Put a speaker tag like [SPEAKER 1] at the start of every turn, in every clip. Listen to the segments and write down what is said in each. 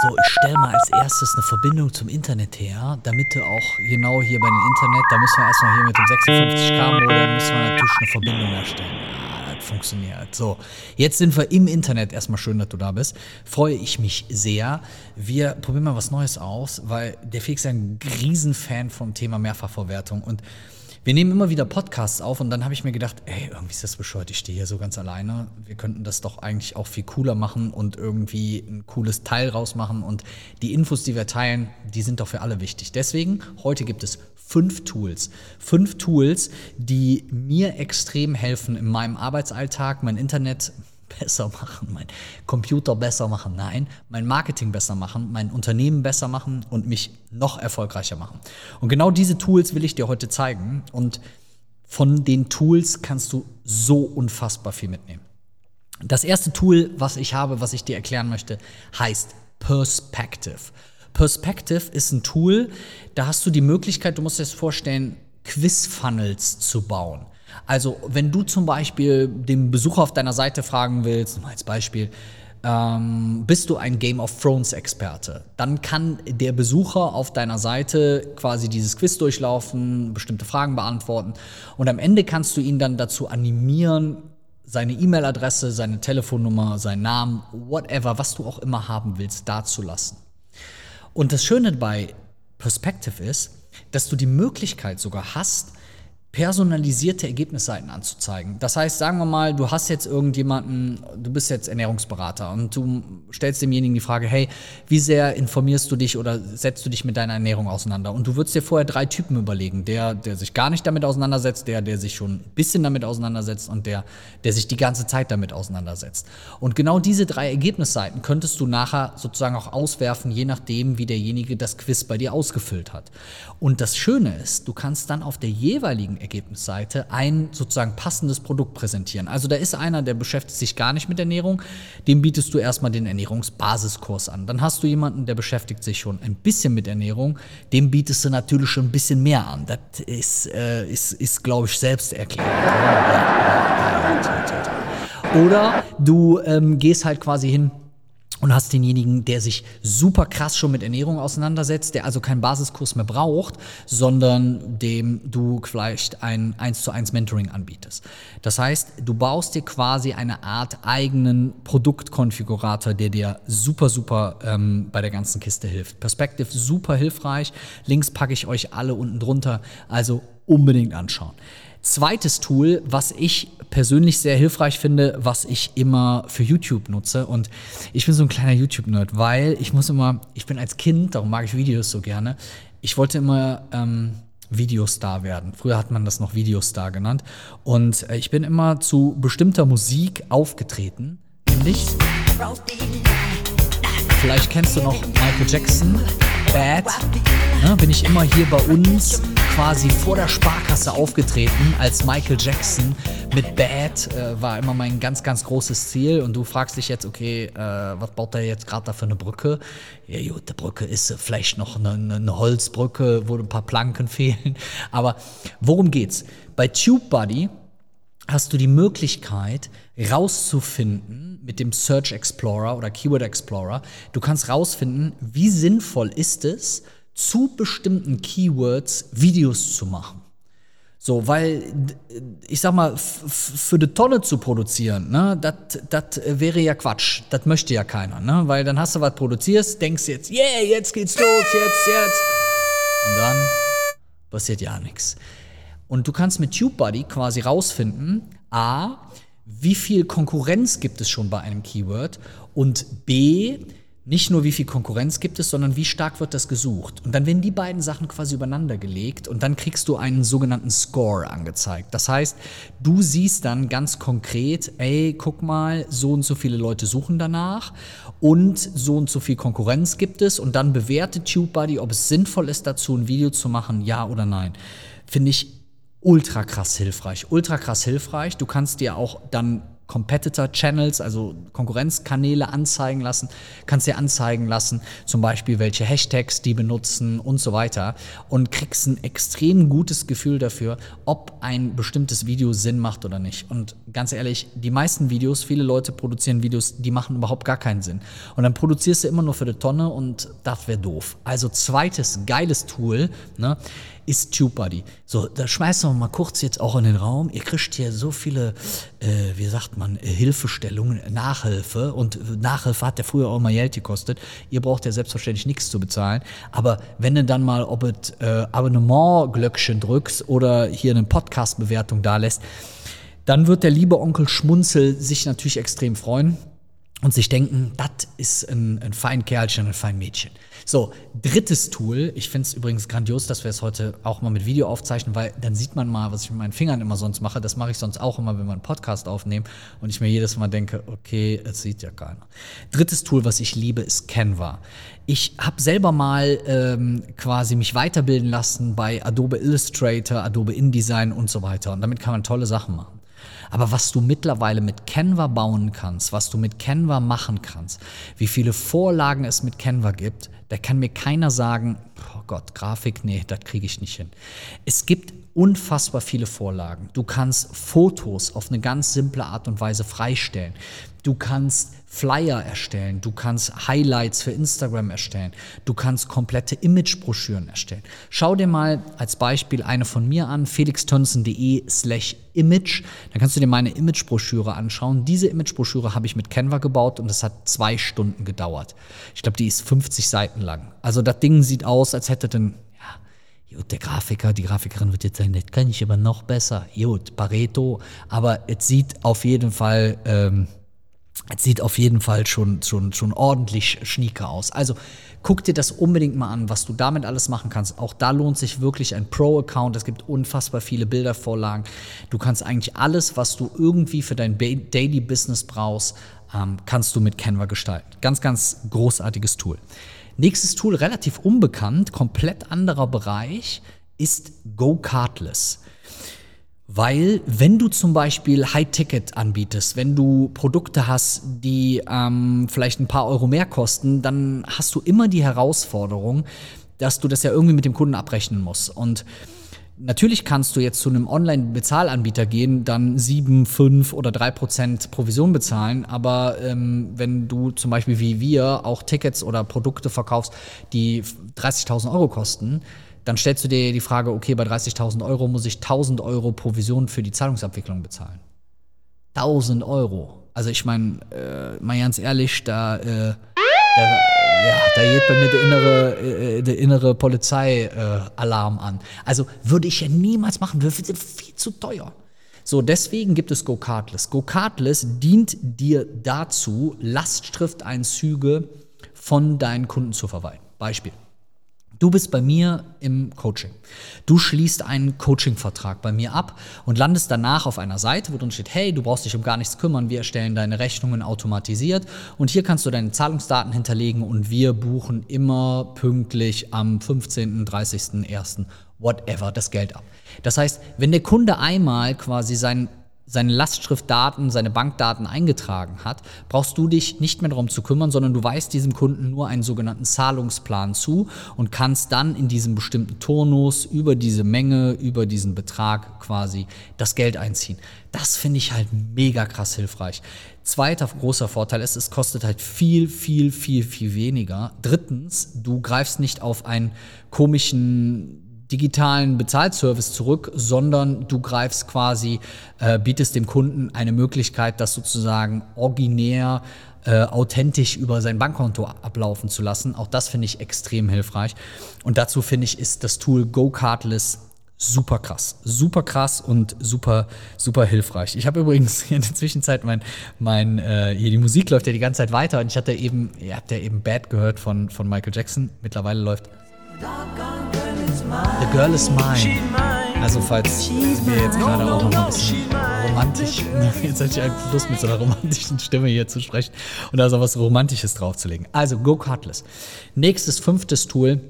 [SPEAKER 1] So, ich stelle mal als erstes eine Verbindung zum Internet her, damit du auch genau hier bei dem Internet, da müssen wir erstmal hier mit dem 56K-Modem, müssen wir natürlich eine Verbindung erstellen. Ja, das funktioniert. So, jetzt sind wir im Internet. Erstmal schön, dass du da bist. Freue ich mich sehr. Wir probieren mal was Neues aus, weil der Felix ist ein Riesenfan vom Thema Mehrfachverwertung und wir nehmen immer wieder Podcasts auf und dann habe ich mir gedacht, ey, irgendwie ist das bescheuert, ich stehe hier so ganz alleine. Wir könnten das doch eigentlich auch viel cooler machen und irgendwie ein cooles Teil rausmachen. Und die Infos, die wir teilen, die sind doch für alle wichtig. Deswegen, heute gibt es fünf Tools. Fünf Tools, die mir extrem helfen in meinem Arbeitsalltag, mein Internet besser machen, mein Computer besser machen, nein, mein Marketing besser machen, mein Unternehmen besser machen und mich noch erfolgreicher machen. Und genau diese Tools will ich dir heute zeigen und von den Tools kannst du so unfassbar viel mitnehmen. Das erste Tool, was ich habe, was ich dir erklären möchte, heißt Perspective. Perspective ist ein Tool, da hast du die Möglichkeit, du musst dir das vorstellen, Quiz-Funnels zu bauen. Also, wenn du zum Beispiel den Besucher auf deiner Seite fragen willst, mal als Beispiel, ähm, bist du ein Game of Thrones Experte, dann kann der Besucher auf deiner Seite quasi dieses Quiz durchlaufen, bestimmte Fragen beantworten und am Ende kannst du ihn dann dazu animieren, seine E-Mail-Adresse, seine Telefonnummer, seinen Namen, whatever, was du auch immer haben willst, dazulassen. Und das Schöne bei Perspective ist, dass du die Möglichkeit sogar hast, personalisierte Ergebnisseiten anzuzeigen. Das heißt, sagen wir mal, du hast jetzt irgendjemanden, du bist jetzt Ernährungsberater und du stellst demjenigen die Frage, hey, wie sehr informierst du dich oder setzt du dich mit deiner Ernährung auseinander? Und du würdest dir vorher drei Typen überlegen. Der, der sich gar nicht damit auseinandersetzt, der, der sich schon ein bisschen damit auseinandersetzt und der, der sich die ganze Zeit damit auseinandersetzt. Und genau diese drei Ergebnisseiten könntest du nachher sozusagen auch auswerfen, je nachdem, wie derjenige das Quiz bei dir ausgefüllt hat. Und das Schöne ist, du kannst dann auf der jeweiligen Ergebnisseite ein sozusagen passendes Produkt präsentieren. Also da ist einer, der beschäftigt sich gar nicht mit Ernährung, dem bietest du erstmal den Ernährungsbasiskurs an. Dann hast du jemanden, der beschäftigt sich schon ein bisschen mit Ernährung, dem bietest du natürlich schon ein bisschen mehr an. Das ist, äh, ist, ist glaube ich, selbst erklärt. Oder du ähm, gehst halt quasi hin und hast denjenigen, der sich super krass schon mit Ernährung auseinandersetzt, der also keinen Basiskurs mehr braucht, sondern dem du vielleicht ein 1 zu 1 Mentoring anbietest. Das heißt, du baust dir quasi eine Art eigenen Produktkonfigurator, der dir super, super ähm, bei der ganzen Kiste hilft. Perspective super hilfreich. Links packe ich euch alle unten drunter, also unbedingt anschauen. Zweites Tool, was ich persönlich sehr hilfreich finde, was ich immer für YouTube nutze. Und ich bin so ein kleiner YouTube-Nerd, weil ich muss immer, ich bin als Kind, darum mag ich Videos so gerne, ich wollte immer ähm, Videostar werden. Früher hat man das noch Videostar genannt. Und äh, ich bin immer zu bestimmter Musik aufgetreten, nämlich Vielleicht kennst du noch Michael Jackson, Bad. Ne, bin ich immer hier bei uns quasi vor der Sparkasse aufgetreten als Michael Jackson mit Bad. Äh, war immer mein ganz, ganz großes Ziel. Und du fragst dich jetzt, okay, äh, was baut der jetzt gerade da für eine Brücke? Ja, gut, die Brücke ist vielleicht noch eine, eine Holzbrücke, wo ein paar Planken fehlen. Aber worum geht's? Bei TubeBuddy hast du die Möglichkeit rauszufinden mit dem Search Explorer oder Keyword Explorer. Du kannst rausfinden, wie sinnvoll ist es, zu bestimmten Keywords Videos zu machen. So, weil ich sag mal, für die Tonne zu produzieren, ne, das wäre ja Quatsch. Das möchte ja keiner, ne? Weil dann hast du was produzierst, denkst jetzt, yeah, jetzt geht's los, jetzt, jetzt. Und dann passiert ja nichts. Und du kannst mit TubeBuddy quasi rausfinden, a, wie viel Konkurrenz gibt es schon bei einem Keyword und b, nicht nur wie viel Konkurrenz gibt es, sondern wie stark wird das gesucht. Und dann werden die beiden Sachen quasi übereinander gelegt und dann kriegst du einen sogenannten Score angezeigt. Das heißt, du siehst dann ganz konkret, ey, guck mal, so und so viele Leute suchen danach und so und so viel Konkurrenz gibt es und dann bewertet TubeBuddy, ob es sinnvoll ist, dazu ein Video zu machen, ja oder nein. Finde ich ultra krass hilfreich. Ultra krass hilfreich. Du kannst dir auch dann Competitor Channels, also Konkurrenzkanäle anzeigen lassen, kannst dir anzeigen lassen, zum Beispiel welche Hashtags die benutzen und so weiter und kriegst ein extrem gutes Gefühl dafür, ob ein bestimmtes Video Sinn macht oder nicht. Und ganz ehrlich, die meisten Videos, viele Leute produzieren Videos, die machen überhaupt gar keinen Sinn. Und dann produzierst du immer nur für die Tonne und das wäre doof. Also zweites geiles Tool, ne? ist TubeBuddy. So, da schmeißen wir mal kurz jetzt auch in den Raum. Ihr kriegt hier so viele, äh, wie sagt man, äh, Hilfestellungen, Nachhilfe. Und Nachhilfe hat ja früher auch mal Geld gekostet. Ihr braucht ja selbstverständlich nichts zu bezahlen. Aber wenn du dann mal, ob es äh, Abonnement-Glöckchen drückst oder hier eine Podcast-Bewertung da lässt, dann wird der liebe Onkel Schmunzel sich natürlich extrem freuen und sich denken, das ist ein, ein fein Kerlchen, ein fein Mädchen. So, drittes Tool. Ich finde es übrigens grandios, dass wir es heute auch mal mit Video aufzeichnen, weil dann sieht man mal, was ich mit meinen Fingern immer sonst mache. Das mache ich sonst auch immer, wenn wir einen Podcast aufnehmen und ich mir jedes Mal denke, okay, es sieht ja keiner. Drittes Tool, was ich liebe, ist Canva. Ich habe selber mal ähm, quasi mich weiterbilden lassen bei Adobe Illustrator, Adobe InDesign und so weiter. Und damit kann man tolle Sachen machen. Aber was du mittlerweile mit Canva bauen kannst, was du mit Canva machen kannst, wie viele Vorlagen es mit Canva gibt, da kann mir keiner sagen, oh Gott, Grafik, nee, das kriege ich nicht hin. Es gibt unfassbar viele Vorlagen. Du kannst Fotos auf eine ganz simple Art und Weise freistellen. Du kannst Flyer erstellen, du kannst Highlights für Instagram erstellen, du kannst komplette Imagebroschüren erstellen. Schau dir mal als Beispiel eine von mir an, felixtönsen.de slash image. Dann kannst du dir meine Imagebroschüre anschauen. Diese Imagebroschüre habe ich mit Canva gebaut und es hat zwei Stunden gedauert. Ich glaube, die ist 50 Seiten lang. Also das Ding sieht aus, als hätte den Gut, der Grafiker, die Grafikerin wird jetzt sagen, das kann ich aber noch besser. Gut, Pareto, aber es sieht auf jeden Fall ähm, es sieht auf jeden Fall schon, schon, schon ordentlich schnieker aus. Also guck dir das unbedingt mal an, was du damit alles machen kannst. Auch da lohnt sich wirklich ein Pro-Account. Es gibt unfassbar viele Bildervorlagen. Du kannst eigentlich alles, was du irgendwie für dein Daily Business brauchst, ähm, kannst du mit Canva gestalten. Ganz, ganz großartiges Tool. Nächstes Tool, relativ unbekannt, komplett anderer Bereich, ist GoCardless. Weil wenn du zum Beispiel High-Ticket anbietest, wenn du Produkte hast, die ähm, vielleicht ein paar Euro mehr kosten, dann hast du immer die Herausforderung, dass du das ja irgendwie mit dem Kunden abrechnen musst. Und natürlich kannst du jetzt zu einem Online-Bezahlanbieter gehen, dann 7, 5 oder 3 Prozent Provision bezahlen. Aber ähm, wenn du zum Beispiel wie wir auch Tickets oder Produkte verkaufst, die 30.000 Euro kosten, dann stellst du dir die Frage, okay, bei 30.000 Euro muss ich 1.000 Euro Provision für die Zahlungsabwicklung bezahlen. 1.000 Euro. Also ich meine, äh, mal ganz ehrlich, da, äh, da, ja, da geht bei mir der innere, äh, der innere Polizeialarm an. Also würde ich ja niemals machen, das ist viel zu teuer. So, deswegen gibt es GoCardless. GoCardless dient dir dazu, Lastschrifteinzüge von deinen Kunden zu verwalten. Beispiel. Du bist bei mir im Coaching. Du schließt einen Coaching-Vertrag bei mir ab und landest danach auf einer Seite, wo drin steht, hey, du brauchst dich um gar nichts kümmern, wir erstellen deine Rechnungen automatisiert und hier kannst du deine Zahlungsdaten hinterlegen und wir buchen immer pünktlich am 15., 30., 1., whatever das Geld ab. Das heißt, wenn der Kunde einmal quasi sein seine Lastschriftdaten, seine Bankdaten eingetragen hat, brauchst du dich nicht mehr darum zu kümmern, sondern du weist diesem Kunden nur einen sogenannten Zahlungsplan zu und kannst dann in diesem bestimmten Turnus über diese Menge, über diesen Betrag quasi das Geld einziehen. Das finde ich halt mega krass hilfreich. Zweiter großer Vorteil ist, es kostet halt viel, viel, viel, viel weniger. Drittens, du greifst nicht auf einen komischen digitalen Bezahlservice zurück, sondern du greifst quasi, äh, bietest dem Kunden eine Möglichkeit, das sozusagen originär, äh, authentisch über sein Bankkonto ablaufen zu lassen. Auch das finde ich extrem hilfreich. Und dazu finde ich, ist das Tool GoCardless super krass. Super krass und super, super hilfreich. Ich habe übrigens in der Zwischenzeit mein, mein äh, hier die Musik läuft ja die ganze Zeit weiter und ich hatte eben, ihr habt ja eben Bad gehört von, von Michael Jackson. Mittlerweile läuft The Girl is Mine. Also falls wir jetzt gerade auch noch ein bisschen romantisch, jetzt hätte ich eigentlich Lust mit so einer romantischen Stimme hier zu sprechen und da so was Romantisches draufzulegen. Also Go Cardless. Nächstes, fünftes Tool,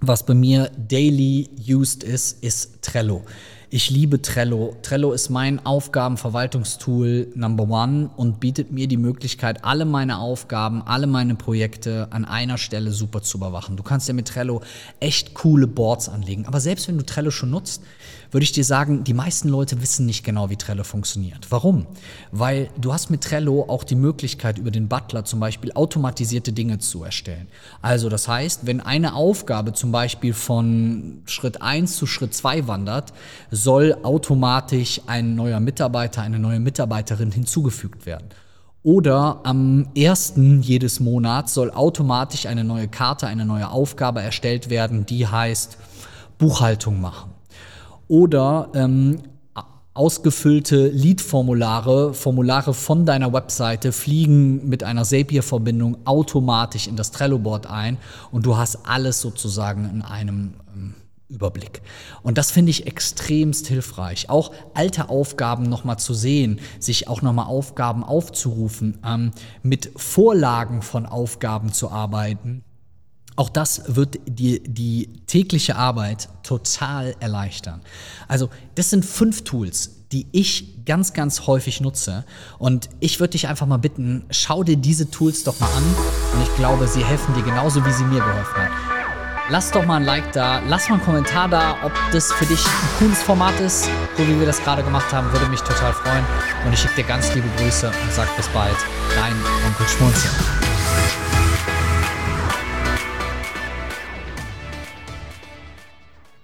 [SPEAKER 1] was bei mir daily used ist, ist Trello. Ich liebe Trello. Trello ist mein Aufgabenverwaltungstool Number One und bietet mir die Möglichkeit, alle meine Aufgaben, alle meine Projekte an einer Stelle super zu überwachen. Du kannst ja mit Trello echt coole Boards anlegen. Aber selbst wenn du Trello schon nutzt, würde ich dir sagen, die meisten Leute wissen nicht genau, wie Trello funktioniert. Warum? Weil du hast mit Trello auch die Möglichkeit, über den Butler zum Beispiel automatisierte Dinge zu erstellen. Also das heißt, wenn eine Aufgabe zum Beispiel von Schritt 1 zu Schritt 2 wandert, soll automatisch ein neuer Mitarbeiter, eine neue Mitarbeiterin hinzugefügt werden. Oder am ersten jedes Monats soll automatisch eine neue Karte, eine neue Aufgabe erstellt werden, die heißt Buchhaltung machen. Oder ähm, ausgefüllte Lead-Formulare, Formulare von deiner Webseite fliegen mit einer Zapier-Verbindung automatisch in das Trello-Board ein und du hast alles sozusagen in einem ähm, Überblick. Und das finde ich extremst hilfreich. Auch alte Aufgaben nochmal zu sehen, sich auch nochmal Aufgaben aufzurufen, ähm, mit Vorlagen von Aufgaben zu arbeiten. Auch das wird die, die tägliche Arbeit total erleichtern. Also das sind fünf Tools, die ich ganz, ganz häufig nutze. Und ich würde dich einfach mal bitten, schau dir diese Tools doch mal an. Und ich glaube, sie helfen dir genauso, wie sie mir geholfen haben. Lass doch mal ein Like da, lass mal einen Kommentar da, ob das für dich ein cooles Format ist, so wie wir das gerade gemacht haben, würde mich total freuen. Und ich schicke dir ganz liebe Grüße und sag bis bald, dein Onkel Schmunzel.